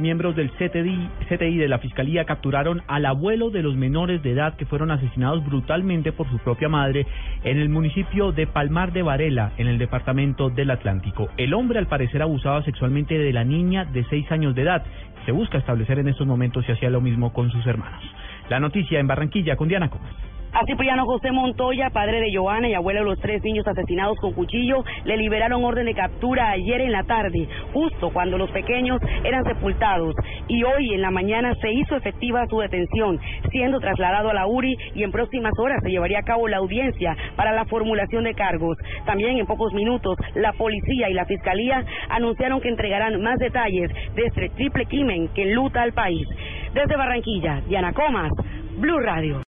Miembros del CTI, de la Fiscalía capturaron al abuelo de los menores de edad que fueron asesinados brutalmente por su propia madre en el municipio de Palmar de Varela, en el departamento del Atlántico. El hombre al parecer abusaba sexualmente de la niña de seis años de edad. Se busca establecer en estos momentos si hacía lo mismo con sus hermanos. La noticia en Barranquilla con Diana Comas. A Cipriano José Montoya, padre de Joana y abuelo de los tres niños asesinados con cuchillo, le liberaron orden de captura ayer en la tarde, justo cuando los pequeños eran sepultados. Y hoy en la mañana se hizo efectiva su detención, siendo trasladado a la URI y en próximas horas se llevaría a cabo la audiencia para la formulación de cargos. También en pocos minutos la policía y la fiscalía anunciaron que entregarán más detalles de este triple crimen que enluta al país. Desde Barranquilla, Diana Comas, Blue Radio.